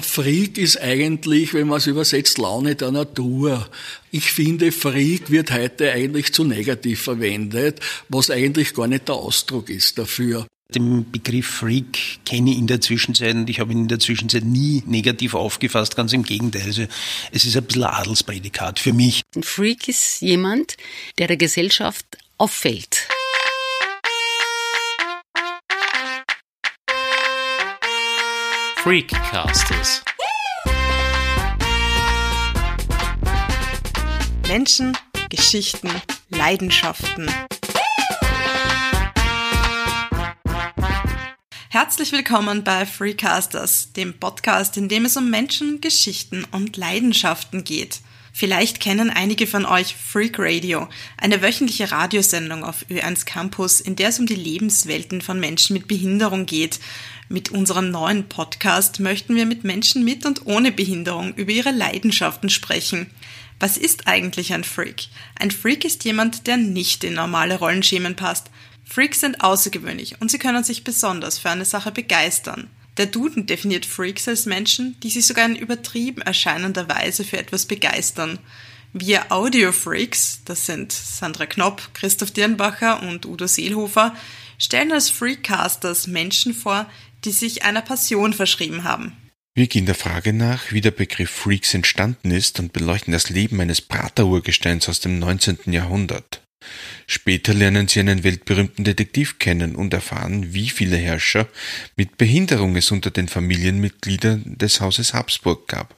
Freak ist eigentlich, wenn man es übersetzt, Laune der Natur. Ich finde, Freak wird heute eigentlich zu negativ verwendet, was eigentlich gar nicht der Ausdruck ist dafür. Den Begriff Freak kenne ich in der Zwischenzeit und ich habe ihn in der Zwischenzeit nie negativ aufgefasst, ganz im Gegenteil. Also es ist ein bisschen ein Adelsprädikat für mich. Ein Freak ist jemand, der der Gesellschaft auffällt. Freakcasters. Menschen, Geschichten, Leidenschaften. Herzlich willkommen bei Freecasters, dem Podcast, in dem es um Menschen, Geschichten und Leidenschaften geht. Vielleicht kennen einige von euch Freak Radio, eine wöchentliche Radiosendung auf Ö1 Campus, in der es um die Lebenswelten von Menschen mit Behinderung geht mit unserem neuen Podcast möchten wir mit Menschen mit und ohne Behinderung über ihre Leidenschaften sprechen. Was ist eigentlich ein Freak? Ein Freak ist jemand, der nicht in normale Rollenschemen passt. Freaks sind außergewöhnlich und sie können sich besonders für eine Sache begeistern. Der Duden definiert Freaks als Menschen, die sich sogar in übertrieben erscheinender Weise für etwas begeistern. Wir Audio-Freaks, das sind Sandra Knopp, Christoph Dirnbacher und Udo Seelhofer, stellen als Freakcasters Menschen vor, die sich einer Passion verschrieben haben. Wir gehen der Frage nach, wie der Begriff Freaks entstanden ist und beleuchten das Leben eines Praterurgesteins aus dem 19. Jahrhundert. Später lernen sie einen weltberühmten Detektiv kennen und erfahren, wie viele Herrscher mit Behinderung es unter den Familienmitgliedern des Hauses Habsburg gab.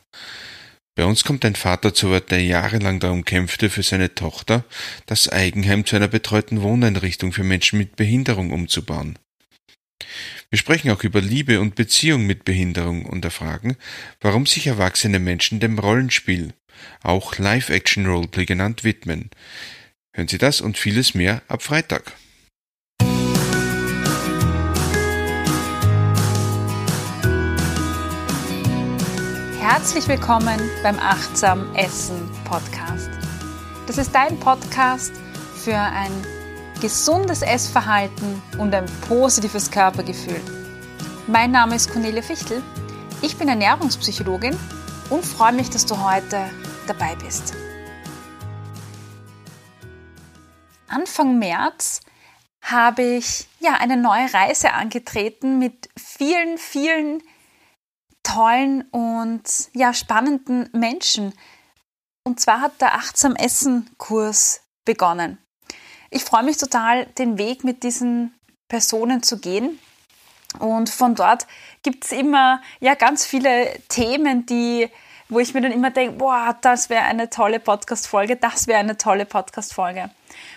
Bei uns kommt ein Vater zu Wort, der jahrelang darum kämpfte, für seine Tochter das Eigenheim zu einer betreuten Wohneinrichtung für Menschen mit Behinderung umzubauen. Wir sprechen auch über Liebe und Beziehung mit Behinderung und erfragen, warum sich erwachsene Menschen dem Rollenspiel, auch Live-Action-Roleplay genannt, widmen. Hören Sie das und vieles mehr ab Freitag. Herzlich willkommen beim Achtsam Essen Podcast. Das ist dein Podcast für ein gesundes Essverhalten und ein positives Körpergefühl. Mein Name ist Cornelia Fichtel. Ich bin Ernährungspsychologin und freue mich, dass du heute dabei bist. Anfang März habe ich ja eine neue Reise angetreten mit vielen, vielen tollen und ja spannenden Menschen. Und zwar hat der Achtsam Essen Kurs begonnen ich freue mich total, den Weg mit diesen Personen zu gehen. Und von dort gibt es immer ja ganz viele Themen, die, wo ich mir dann immer denke, boah, das wäre eine tolle Podcast-Folge, das wäre eine tolle Podcast-Folge.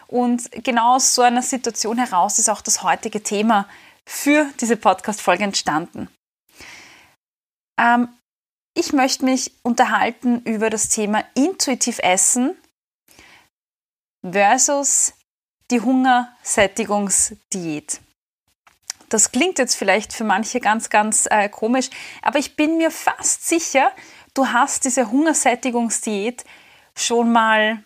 Und genau aus so einer Situation heraus ist auch das heutige Thema für diese Podcast-Folge entstanden. Ähm, ich möchte mich unterhalten über das Thema intuitiv Essen versus die Hungersättigungsdiät. Das klingt jetzt vielleicht für manche ganz, ganz äh, komisch, aber ich bin mir fast sicher, du hast diese Hungersättigungsdiät schon mal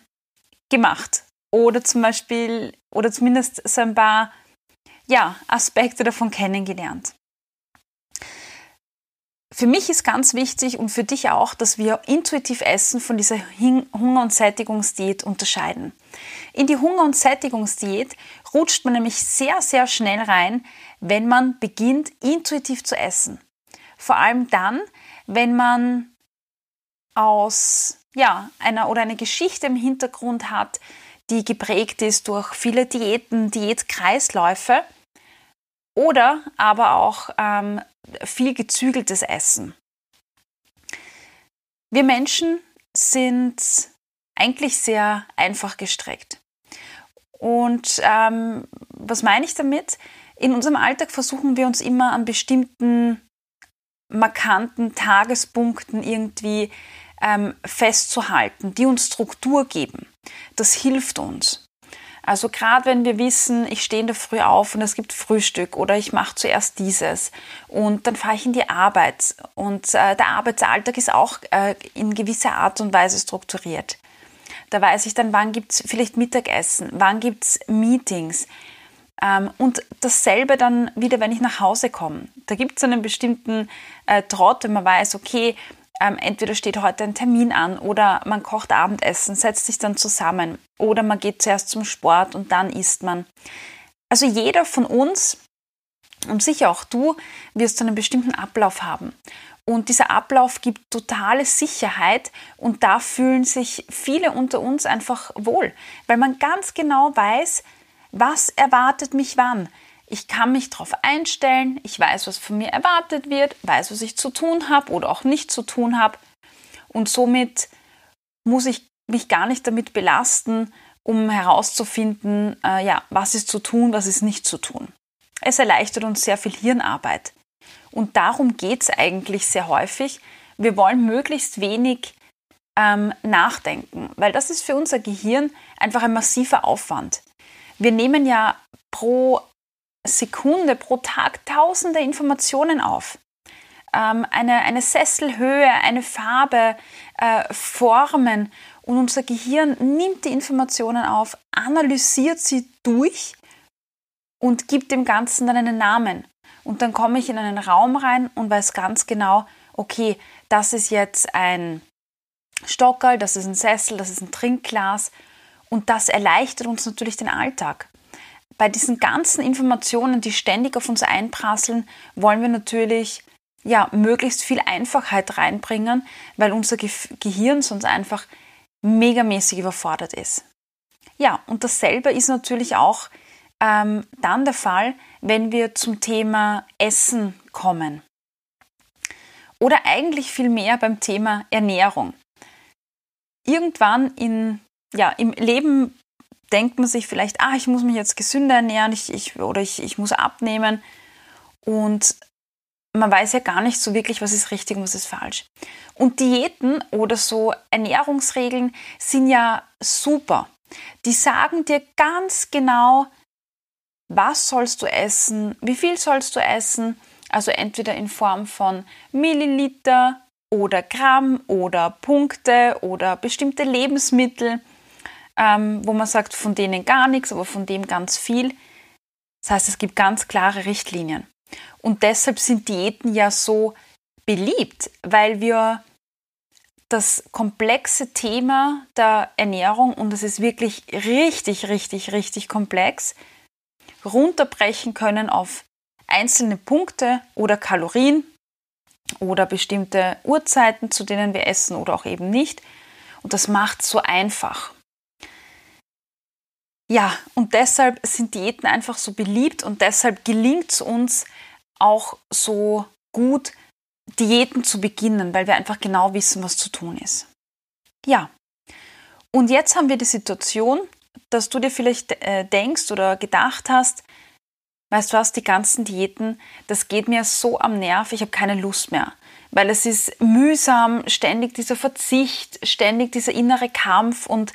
gemacht. Oder zum Beispiel, oder zumindest so ein paar ja, Aspekte davon kennengelernt. Für mich ist ganz wichtig und für dich auch, dass wir intuitiv Essen von dieser Hunger- und Sättigungsdiät unterscheiden. In die Hunger- und Sättigungsdiät rutscht man nämlich sehr, sehr schnell rein, wenn man beginnt, intuitiv zu essen. Vor allem dann, wenn man aus ja, einer oder eine Geschichte im Hintergrund hat, die geprägt ist durch viele Diäten, Diätkreisläufe oder aber auch ähm, viel gezügeltes Essen. Wir Menschen sind eigentlich sehr einfach gestrickt. Und ähm, was meine ich damit? In unserem Alltag versuchen wir uns immer an bestimmten markanten Tagespunkten irgendwie ähm, festzuhalten, die uns Struktur geben. Das hilft uns. Also gerade wenn wir wissen, ich stehe in der Früh auf und es gibt Frühstück oder ich mache zuerst dieses und dann fahre ich in die Arbeit und äh, der Arbeitsalltag ist auch äh, in gewisser Art und Weise strukturiert. Da weiß ich dann, wann gibt es vielleicht Mittagessen, wann gibt es Meetings. Ähm, und dasselbe dann wieder, wenn ich nach Hause komme. Da gibt es einen bestimmten äh, Trott, wenn man weiß, okay, ähm, entweder steht heute ein Termin an oder man kocht Abendessen, setzt sich dann zusammen oder man geht zuerst zum Sport und dann isst man. Also jeder von uns und sicher auch du wirst einen bestimmten Ablauf haben. Und dieser Ablauf gibt totale Sicherheit und da fühlen sich viele unter uns einfach wohl, weil man ganz genau weiß, was erwartet mich wann. Ich kann mich darauf einstellen, ich weiß, was von mir erwartet wird, weiß, was ich zu tun habe oder auch nicht zu tun habe. Und somit muss ich mich gar nicht damit belasten, um herauszufinden, äh, ja, was ist zu tun, was ist nicht zu tun. Es erleichtert uns sehr viel Hirnarbeit. Und darum geht es eigentlich sehr häufig. Wir wollen möglichst wenig ähm, nachdenken, weil das ist für unser Gehirn einfach ein massiver Aufwand. Wir nehmen ja pro Sekunde, pro Tag tausende Informationen auf. Ähm, eine, eine Sesselhöhe, eine Farbe, äh, Formen und unser Gehirn nimmt die Informationen auf, analysiert sie durch und gibt dem Ganzen dann einen Namen. Und dann komme ich in einen Raum rein und weiß ganz genau, okay, das ist jetzt ein Stockerl, das ist ein Sessel, das ist ein Trinkglas und das erleichtert uns natürlich den Alltag bei diesen ganzen Informationen, die ständig auf uns einprasseln, wollen wir natürlich ja, möglichst viel Einfachheit reinbringen, weil unser Ge Gehirn sonst einfach megamäßig überfordert ist. Ja, und dasselbe ist natürlich auch ähm, dann der Fall, wenn wir zum Thema Essen kommen. Oder eigentlich viel mehr beim Thema Ernährung. Irgendwann in, ja, im Leben denkt man sich vielleicht, ah, ich muss mich jetzt gesünder ernähren ich, ich, oder ich, ich muss abnehmen. Und man weiß ja gar nicht so wirklich, was ist richtig und was ist falsch. Und Diäten oder so Ernährungsregeln sind ja super. Die sagen dir ganz genau, was sollst du essen, wie viel sollst du essen. Also entweder in Form von Milliliter oder Gramm oder Punkte oder bestimmte Lebensmittel ähm, wo man sagt, von denen gar nichts, aber von dem ganz viel. Das heißt, es gibt ganz klare Richtlinien. Und deshalb sind Diäten ja so beliebt, weil wir das komplexe Thema der Ernährung, und es ist wirklich richtig, richtig, richtig komplex, runterbrechen können auf einzelne Punkte oder Kalorien oder bestimmte Uhrzeiten, zu denen wir essen oder auch eben nicht. Und das macht es so einfach. Ja, und deshalb sind Diäten einfach so beliebt und deshalb gelingt es uns auch so gut, Diäten zu beginnen, weil wir einfach genau wissen, was zu tun ist. Ja, und jetzt haben wir die Situation, dass du dir vielleicht äh, denkst oder gedacht hast, weißt du was, die ganzen Diäten, das geht mir so am Nerv, ich habe keine Lust mehr. Weil es ist mühsam, ständig dieser Verzicht, ständig dieser innere Kampf und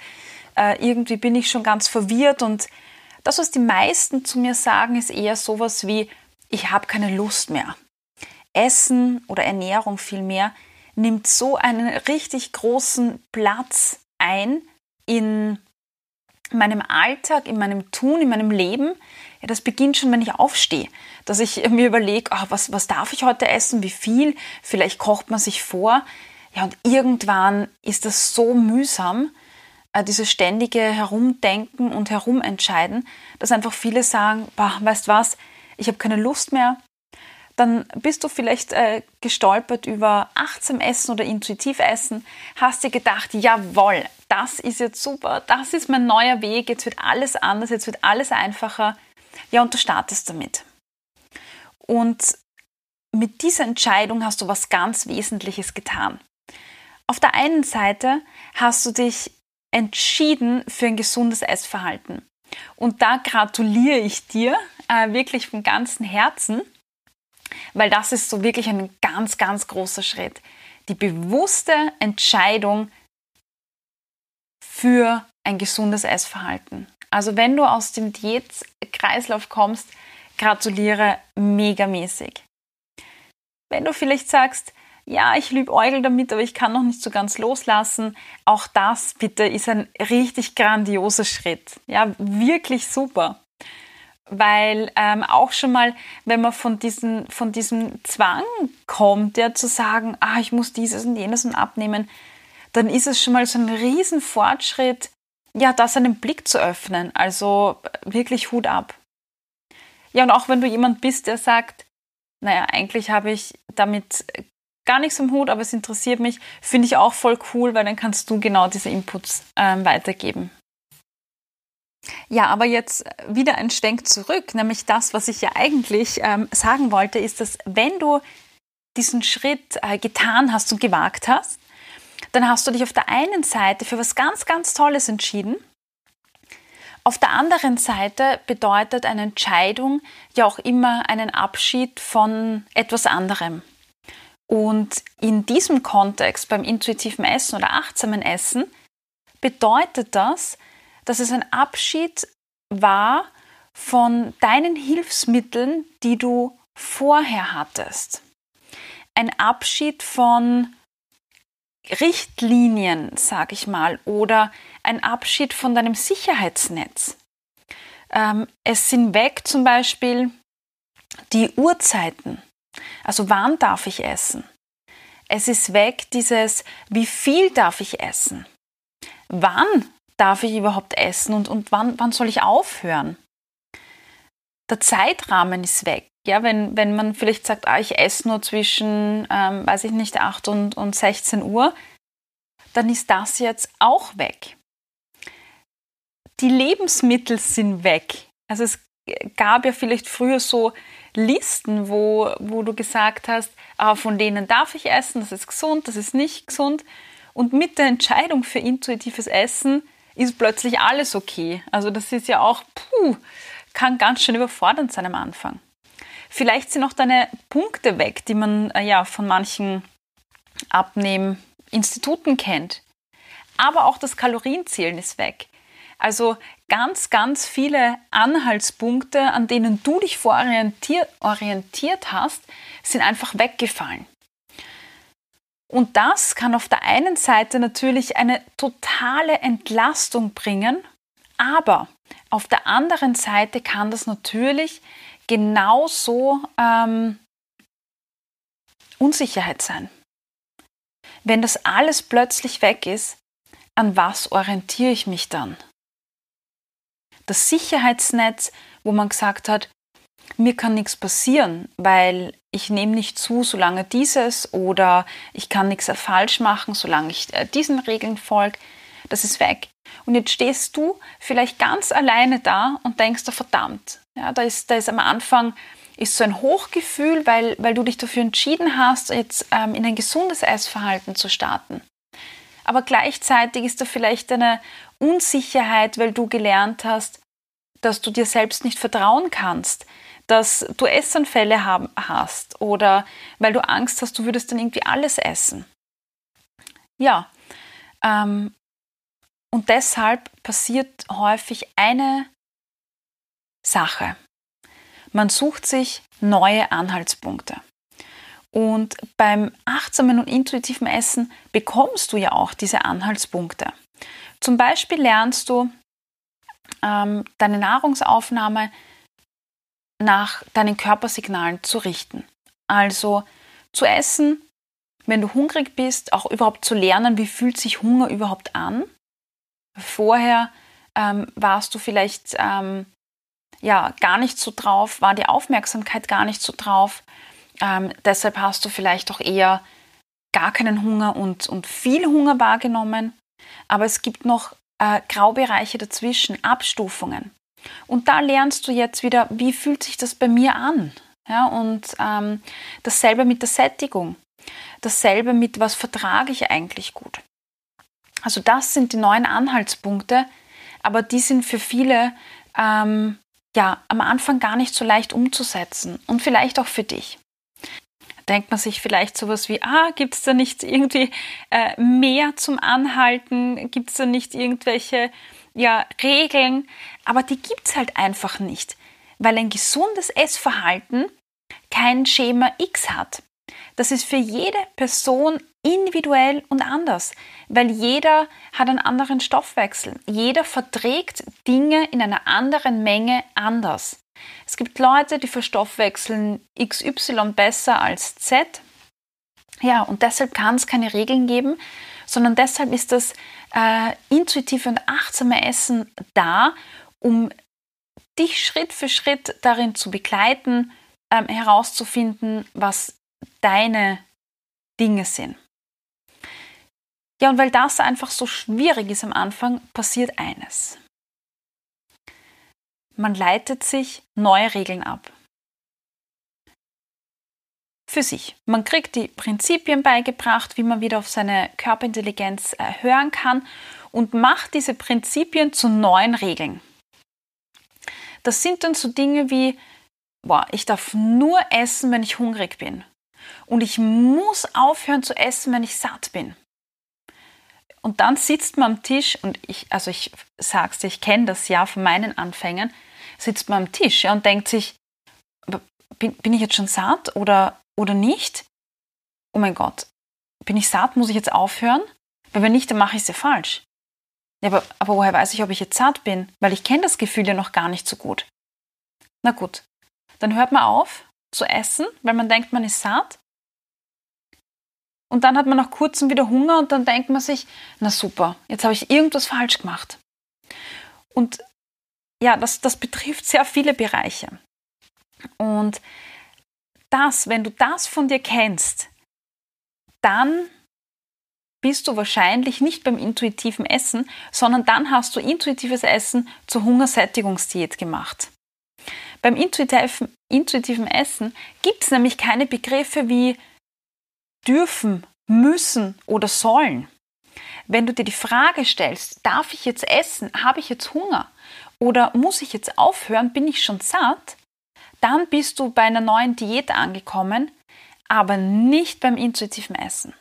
äh, irgendwie bin ich schon ganz verwirrt und das, was die meisten zu mir sagen, ist eher sowas wie, ich habe keine Lust mehr. Essen oder Ernährung vielmehr nimmt so einen richtig großen Platz ein in meinem Alltag, in meinem Tun, in meinem Leben. Ja, das beginnt schon, wenn ich aufstehe, dass ich mir überlege, oh, was, was darf ich heute essen, wie viel, vielleicht kocht man sich vor. Ja, und irgendwann ist das so mühsam, dieses ständige Herumdenken und Herumentscheiden, dass einfach viele sagen, bah, weißt was, ich habe keine Lust mehr. Dann bist du vielleicht äh, gestolpert über achtsam Essen oder intuitiv Essen, hast dir gedacht, jawohl, das ist jetzt super, das ist mein neuer Weg, jetzt wird alles anders, jetzt wird alles einfacher. Ja, und du startest damit. Und mit dieser Entscheidung hast du was ganz Wesentliches getan. Auf der einen Seite hast du dich entschieden für ein gesundes Essverhalten. Und da gratuliere ich dir äh, wirklich von ganzem Herzen, weil das ist so wirklich ein ganz, ganz großer Schritt. Die bewusste Entscheidung für ein gesundes Essverhalten. Also wenn du aus dem Diätkreislauf kommst, gratuliere megamäßig. Wenn du vielleicht sagst, ja, ich liebe Eugel damit, aber ich kann noch nicht so ganz loslassen. Auch das bitte ist ein richtig grandioser Schritt. Ja, wirklich super. weil ähm, auch schon mal, wenn man von, diesen, von diesem Zwang kommt, ja, zu sagen, ah, ich muss dieses und jenes und abnehmen, dann ist es schon mal so ein Riesenfortschritt, ja, da seinen Blick zu öffnen. Also wirklich Hut ab. Ja, und auch wenn du jemand bist, der sagt, naja, eigentlich habe ich damit gar nichts im Hut, aber es interessiert mich, finde ich auch voll cool, weil dann kannst du genau diese Inputs ähm, weitergeben. Ja, aber jetzt wieder ein Schwenk zurück, nämlich das, was ich ja eigentlich ähm, sagen wollte, ist, dass wenn du diesen Schritt äh, getan hast und gewagt hast, dann hast du dich auf der einen Seite für was ganz, ganz Tolles entschieden. Auf der anderen Seite bedeutet eine Entscheidung ja auch immer einen Abschied von etwas anderem. Und in diesem Kontext beim intuitiven Essen oder achtsamen Essen bedeutet das, dass es ein Abschied war von deinen Hilfsmitteln, die du vorher hattest. Ein Abschied von Richtlinien, sage ich mal, oder ein Abschied von deinem Sicherheitsnetz. Ähm, es sind weg zum Beispiel die Uhrzeiten. Also wann darf ich essen? Es ist weg dieses, wie viel darf ich essen? Wann darf ich überhaupt essen und, und wann, wann soll ich aufhören? Der Zeitrahmen ist weg. Ja, wenn, wenn man vielleicht sagt, ah, ich esse nur zwischen, ähm, weiß ich nicht, 8 und, und 16 Uhr, dann ist das jetzt auch weg. Die Lebensmittel sind weg. Also es gab ja vielleicht früher so Listen, wo, wo du gesagt hast, ah, von denen darf ich essen, das ist gesund, das ist nicht gesund. Und mit der Entscheidung für intuitives Essen ist plötzlich alles okay. Also das ist ja auch, puh, kann ganz schön überfordernd sein am Anfang. Vielleicht sind auch deine Punkte weg, die man äh, ja von manchen Abnehminstituten kennt. Aber auch das Kalorienzählen ist weg. Also ganz, ganz viele Anhaltspunkte, an denen du dich vororientiert orientiert hast, sind einfach weggefallen. Und das kann auf der einen Seite natürlich eine totale Entlastung bringen, aber auf der anderen Seite kann das natürlich genauso ähm, Unsicherheit sein. Wenn das alles plötzlich weg ist, an was orientiere ich mich dann? Das Sicherheitsnetz, wo man gesagt hat, mir kann nichts passieren, weil ich nehme nicht zu, solange dieses oder ich kann nichts falsch machen, solange ich äh, diesen Regeln folge, das ist weg. Und jetzt stehst du vielleicht ganz alleine da und denkst, oh, verdammt, ja, da ist, da ist am Anfang ist so ein Hochgefühl, weil, weil du dich dafür entschieden hast, jetzt ähm, in ein gesundes Essverhalten zu starten. Aber gleichzeitig ist da vielleicht eine Unsicherheit, weil du gelernt hast, dass du dir selbst nicht vertrauen kannst, dass du Essanfälle haben, hast oder weil du Angst hast, du würdest dann irgendwie alles essen. Ja, ähm, und deshalb passiert häufig eine Sache. Man sucht sich neue Anhaltspunkte. Und beim achtsamen und intuitiven Essen bekommst du ja auch diese Anhaltspunkte. Zum Beispiel lernst du ähm, deine Nahrungsaufnahme nach deinen Körpersignalen zu richten. Also zu essen, wenn du hungrig bist, auch überhaupt zu lernen, wie fühlt sich Hunger überhaupt an. Vorher ähm, warst du vielleicht ähm, ja gar nicht so drauf, war die Aufmerksamkeit gar nicht so drauf. Ähm, deshalb hast du vielleicht auch eher gar keinen Hunger und, und viel Hunger wahrgenommen. Aber es gibt noch äh, Graubereiche dazwischen, Abstufungen. Und da lernst du jetzt wieder, wie fühlt sich das bei mir an? Ja, und ähm, dasselbe mit der Sättigung. Dasselbe mit, was vertrage ich eigentlich gut. Also das sind die neuen Anhaltspunkte, aber die sind für viele ähm, ja am Anfang gar nicht so leicht umzusetzen und vielleicht auch für dich denkt man sich vielleicht sowas wie, ah, gibt es da nicht irgendwie äh, mehr zum Anhalten? Gibt es da nicht irgendwelche ja, Regeln? Aber die gibt es halt einfach nicht, weil ein gesundes Essverhalten kein Schema X hat. Das ist für jede Person individuell und anders, weil jeder hat einen anderen Stoffwechsel. Jeder verträgt Dinge in einer anderen Menge anders. Es gibt Leute, die verstoffwechseln XY besser als Z. Ja, und deshalb kann es keine Regeln geben, sondern deshalb ist das äh, intuitive und achtsame Essen da, um dich Schritt für Schritt darin zu begleiten, ähm, herauszufinden, was deine Dinge sind. Ja, und weil das einfach so schwierig ist am Anfang, passiert eines. Man leitet sich neue Regeln ab. Für sich. Man kriegt die Prinzipien beigebracht, wie man wieder auf seine Körperintelligenz äh, hören kann und macht diese Prinzipien zu neuen Regeln. Das sind dann so Dinge wie, boah, ich darf nur essen, wenn ich hungrig bin. Und ich muss aufhören zu essen, wenn ich satt bin. Und dann sitzt man am Tisch und ich, also ich sag's dir, ich kenne das ja von meinen Anfängen, sitzt man am Tisch ja, und denkt sich, bin, bin ich jetzt schon satt oder, oder nicht? Oh mein Gott, bin ich satt, muss ich jetzt aufhören? Weil wenn nicht, dann mache ich es ja falsch. Ja, aber, aber woher weiß ich, ob ich jetzt satt bin? Weil ich kenne das Gefühl ja noch gar nicht so gut. Na gut, dann hört man auf zu essen, weil man denkt, man ist satt. Und dann hat man nach kurzem wieder Hunger und dann denkt man sich, na super, jetzt habe ich irgendwas falsch gemacht. Und ja, das, das betrifft sehr viele Bereiche. Und das, wenn du das von dir kennst, dann bist du wahrscheinlich nicht beim intuitiven Essen, sondern dann hast du intuitives Essen zur Hungersättigungsdiät gemacht. Beim intuitiven, intuitiven Essen gibt es nämlich keine Begriffe wie dürfen, müssen oder sollen. Wenn du dir die Frage stellst, darf ich jetzt essen, habe ich jetzt Hunger oder muss ich jetzt aufhören, bin ich schon satt, dann bist du bei einer neuen Diät angekommen, aber nicht beim intuitiven Essen.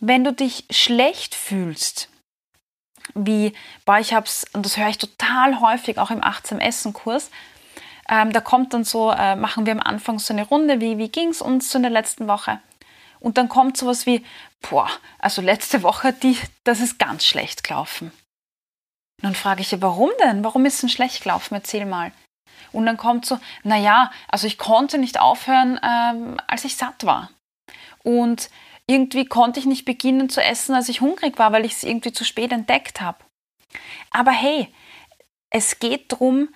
Wenn du dich schlecht fühlst, wie, boah, ich hab's, und das höre ich total häufig auch im achtsam Essen Kurs, ähm, da kommt dann so, äh, machen wir am Anfang so eine Runde, wie, wie ging es uns so in der letzten Woche? Und dann kommt sowas wie, boah, also letzte Woche, die, das ist ganz schlecht gelaufen. Dann frage ich ja, warum denn? Warum ist es denn schlecht gelaufen? Erzähl mal. Und dann kommt so, naja, also ich konnte nicht aufhören, ähm, als ich satt war. Und irgendwie konnte ich nicht beginnen zu essen, als ich hungrig war, weil ich es irgendwie zu spät entdeckt habe. Aber hey, es geht darum,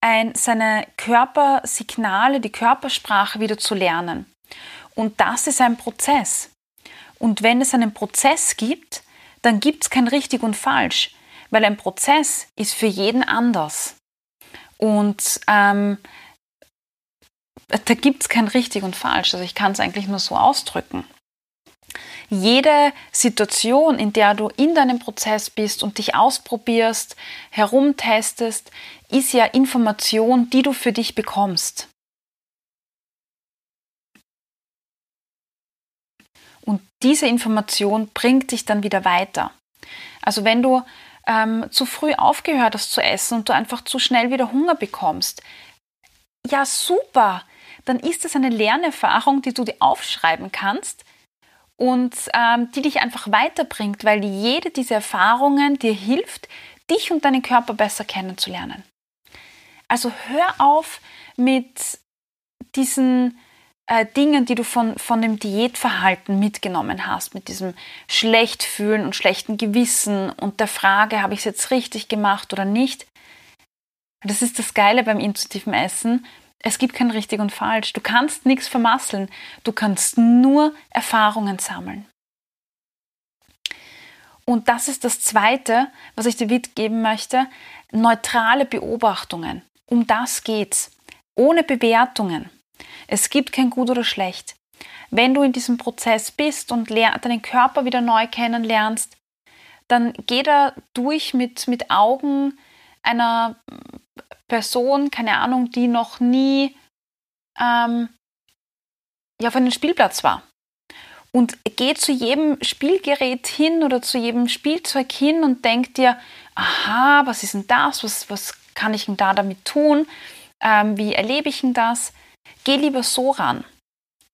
ein, seine Körpersignale, die Körpersprache wieder zu lernen. Und das ist ein Prozess. Und wenn es einen Prozess gibt, dann gibt es kein richtig und falsch, weil ein Prozess ist für jeden anders. Und ähm, da gibt es kein richtig und falsch. Also ich kann es eigentlich nur so ausdrücken. Jede Situation, in der du in deinem Prozess bist und dich ausprobierst, herumtestest, ist ja Information, die du für dich bekommst. Und diese Information bringt dich dann wieder weiter. Also wenn du ähm, zu früh aufgehört hast zu essen und du einfach zu schnell wieder Hunger bekommst, ja super, dann ist das eine Lernerfahrung, die du dir aufschreiben kannst und ähm, die dich einfach weiterbringt, weil jede dieser Erfahrungen dir hilft, dich und deinen Körper besser kennenzulernen. Also hör auf mit diesen äh, Dingen, die du von, von dem Diätverhalten mitgenommen hast, mit diesem Schlechtfühlen und schlechten Gewissen und der Frage, habe ich es jetzt richtig gemacht oder nicht. Das ist das Geile beim intuitiven Essen. Es gibt kein richtig und falsch. Du kannst nichts vermasseln. Du kannst nur Erfahrungen sammeln. Und das ist das Zweite, was ich dir mitgeben möchte. Neutrale Beobachtungen. Um das geht's. Ohne Bewertungen. Es gibt kein Gut oder Schlecht. Wenn du in diesem Prozess bist und deinen Körper wieder neu kennenlernst, dann geh da durch mit, mit Augen einer Person, keine Ahnung, die noch nie ähm, ja, auf einem Spielplatz war. Und geh zu jedem Spielgerät hin oder zu jedem Spielzeug hin und denk dir, aha, was ist denn das? Was, was kann ich denn da damit tun? Ähm, wie erlebe ich denn das? Geh lieber so ran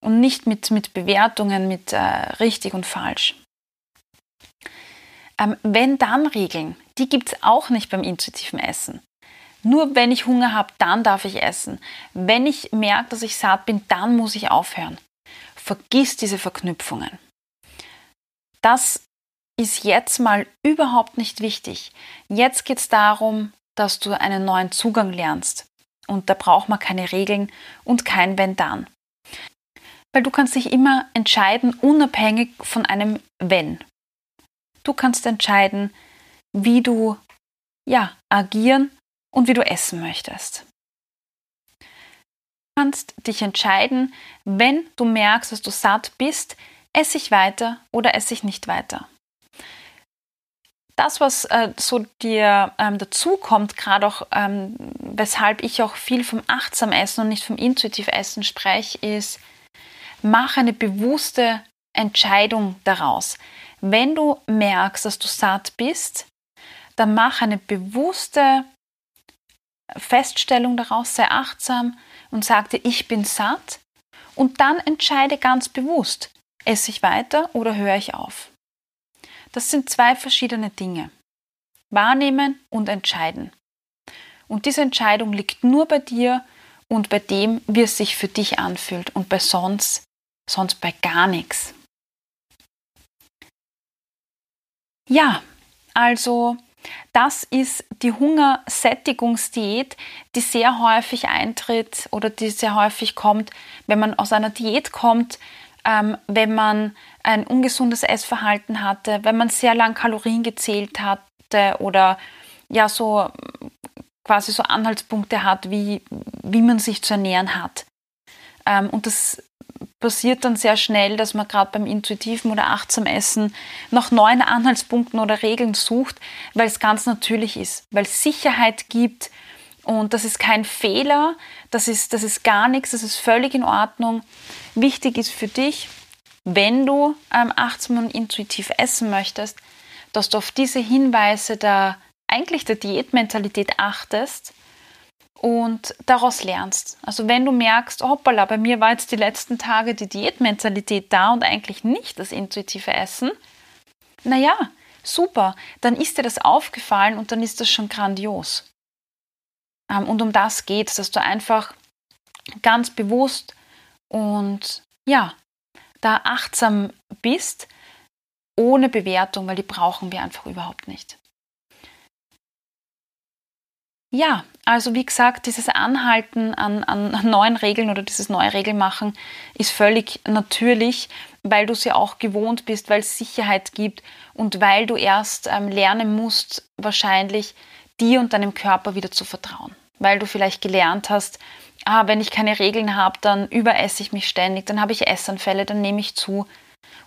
und nicht mit, mit Bewertungen, mit äh, richtig und falsch. Ähm, wenn dann Regeln, die gibt es auch nicht beim intuitiven Essen. Nur wenn ich Hunger habe, dann darf ich essen. Wenn ich merke, dass ich satt bin, dann muss ich aufhören. Vergiss diese Verknüpfungen. Das ist jetzt mal überhaupt nicht wichtig. Jetzt geht es darum, dass du einen neuen Zugang lernst. Und da braucht man keine Regeln und kein Wenn dann. Weil du kannst dich immer entscheiden, unabhängig von einem Wenn. Du kannst entscheiden, wie du ja, agieren und wie du essen möchtest. Du kannst dich entscheiden, wenn du merkst, dass du satt bist, esse ich weiter oder esse ich nicht weiter. Das, was äh, so dir ähm, dazu kommt, gerade auch, ähm, weshalb ich auch viel vom achtsam Essen und nicht vom intuitiv Essen spreche, ist, mach eine bewusste Entscheidung daraus. Wenn du merkst, dass du satt bist, dann mach eine bewusste Feststellung daraus, sei achtsam und sag dir, ich bin satt und dann entscheide ganz bewusst, esse ich weiter oder höre ich auf. Das sind zwei verschiedene Dinge. Wahrnehmen und entscheiden. Und diese Entscheidung liegt nur bei dir und bei dem, wie es sich für dich anfühlt und bei sonst, sonst bei gar nichts. Ja, also das ist die Hungersättigungsdiät, die sehr häufig eintritt oder die sehr häufig kommt, wenn man aus einer Diät kommt, ähm, wenn man ein ungesundes Essverhalten hatte, wenn man sehr lang Kalorien gezählt hatte oder ja so quasi so Anhaltspunkte hat, wie, wie man sich zu ernähren hat. Ähm, und das passiert dann sehr schnell, dass man gerade beim intuitiven oder achtsam Essen nach neuen Anhaltspunkten oder Regeln sucht, weil es ganz natürlich ist, weil es Sicherheit gibt und das ist kein Fehler, das ist, das ist gar nichts, das ist völlig in Ordnung. Wichtig ist für dich, wenn du ähm, achtsam und intuitiv essen möchtest, dass du auf diese Hinweise der eigentlich der Diätmentalität achtest und daraus lernst. Also wenn du merkst, hoppala, bei mir war jetzt die letzten Tage die Diätmentalität da und eigentlich nicht das intuitive Essen, naja, super, dann ist dir das aufgefallen und dann ist das schon grandios. Ähm, und um das geht es, dass du einfach ganz bewusst und ja, da achtsam bist, ohne Bewertung, weil die brauchen wir einfach überhaupt nicht. Ja, also wie gesagt, dieses Anhalten an, an neuen Regeln oder dieses neue Regelmachen ist völlig natürlich, weil du sie auch gewohnt bist, weil es Sicherheit gibt und weil du erst ähm, lernen musst, wahrscheinlich dir und deinem Körper wieder zu vertrauen. Weil du vielleicht gelernt hast, ah, wenn ich keine Regeln habe, dann überesse ich mich ständig, dann habe ich Essanfälle, dann nehme ich zu.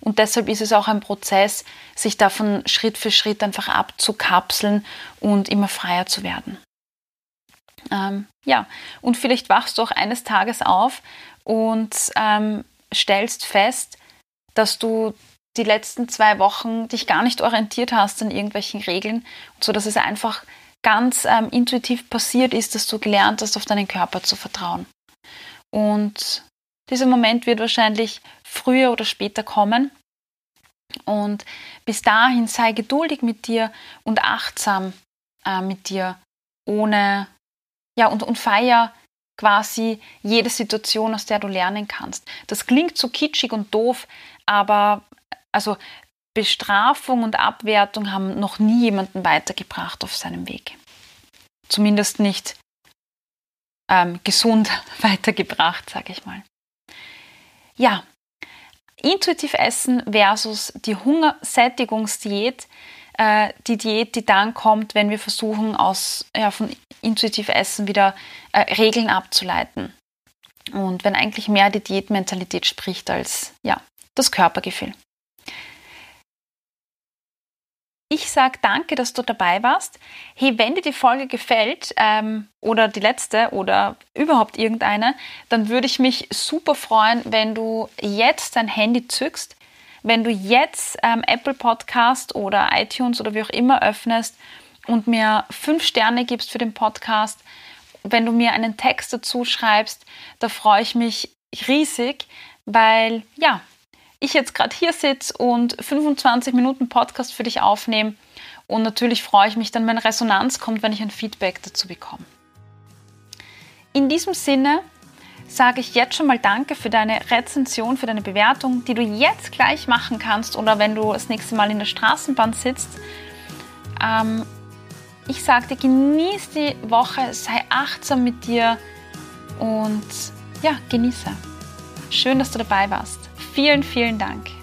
Und deshalb ist es auch ein Prozess, sich davon Schritt für Schritt einfach abzukapseln und immer freier zu werden. Ähm, ja, und vielleicht wachst du auch eines Tages auf und ähm, stellst fest, dass du die letzten zwei Wochen dich gar nicht orientiert hast an irgendwelchen Regeln, so dass es einfach ganz ähm, intuitiv passiert ist, dass du gelernt hast, auf deinen Körper zu vertrauen. Und dieser Moment wird wahrscheinlich früher oder später kommen. Und bis dahin sei geduldig mit dir und achtsam äh, mit dir, ohne ja, und, und feier quasi jede Situation, aus der du lernen kannst. Das klingt so kitschig und doof, aber also Bestrafung und Abwertung haben noch nie jemanden weitergebracht auf seinem Weg. Zumindest nicht ähm, gesund weitergebracht, sage ich mal. Ja, intuitiv essen versus die Hungersättigungsdiät äh, die Diät, die dann kommt, wenn wir versuchen, aus, ja, von intuitiv Essen wieder äh, Regeln abzuleiten. Und wenn eigentlich mehr die Diätmentalität spricht als ja, das Körpergefühl. Ich sage danke, dass du dabei warst. Hey, wenn dir die Folge gefällt ähm, oder die letzte oder überhaupt irgendeine, dann würde ich mich super freuen, wenn du jetzt dein Handy zückst, wenn du jetzt ähm, Apple Podcast oder iTunes oder wie auch immer öffnest und mir fünf Sterne gibst für den Podcast, wenn du mir einen Text dazu schreibst, da freue ich mich riesig, weil ja, ich jetzt gerade hier sitze und 25 Minuten Podcast für dich aufnehme und natürlich freue ich mich dann, wenn Resonanz kommt, wenn ich ein Feedback dazu bekomme. in diesem Sinne sage ich jetzt schon mal Danke für deine Rezension, für deine Bewertung, die du jetzt gleich machen kannst oder wenn du das nächste Mal in der Straßenbahn sitzt. Ähm, ich sage dir, genieß die Woche, sei achtsam mit dir und ja, genieße. Schön, dass du dabei warst. Vielen, vielen Dank.